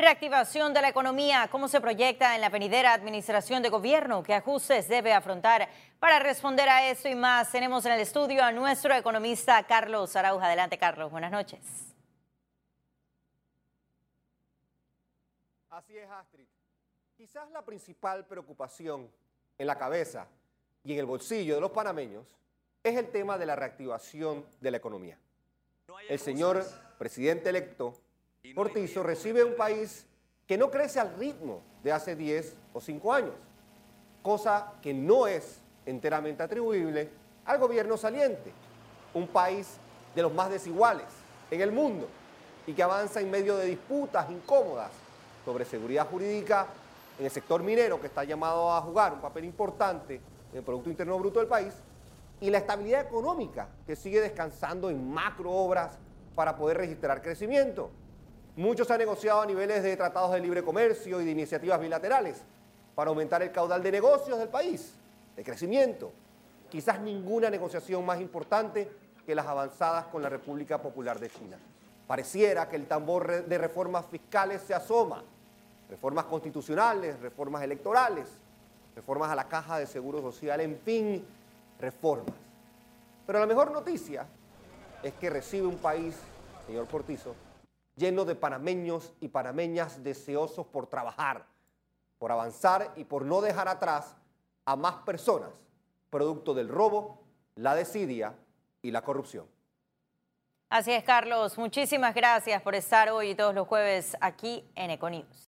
Reactivación de la economía, ¿cómo se proyecta en la venidera administración de gobierno? ¿Qué ajustes debe afrontar? Para responder a esto y más, tenemos en el estudio a nuestro economista Carlos Arauja. Adelante, Carlos. Buenas noches. Así es, Astrid. Quizás la principal preocupación en la cabeza y en el bolsillo de los panameños es el tema de la reactivación de la economía. El señor presidente electo Cortizo recibe un país que no crece al ritmo de hace 10 o 5 años, cosa que no es enteramente atribuible al gobierno saliente, un país de los más desiguales en el mundo y que avanza en medio de disputas incómodas sobre seguridad jurídica en el sector minero que está llamado a jugar un papel importante en el Producto Interno Bruto del país y la estabilidad económica que sigue descansando en macro obras para poder registrar crecimiento. Muchos han negociado a niveles de tratados de libre comercio y de iniciativas bilaterales para aumentar el caudal de negocios del país, de crecimiento. Quizás ninguna negociación más importante que las avanzadas con la República Popular de China. Pareciera que el tambor de reformas fiscales se asoma. Reformas constitucionales, reformas electorales, reformas a la caja de seguro social, en fin, reformas. Pero la mejor noticia es que recibe un país, señor Cortizo, lleno de panameños y panameñas deseosos por trabajar, por avanzar y por no dejar atrás a más personas, producto del robo, la desidia y la corrupción. Así es, Carlos. Muchísimas gracias por estar hoy y todos los jueves aquí en Econius.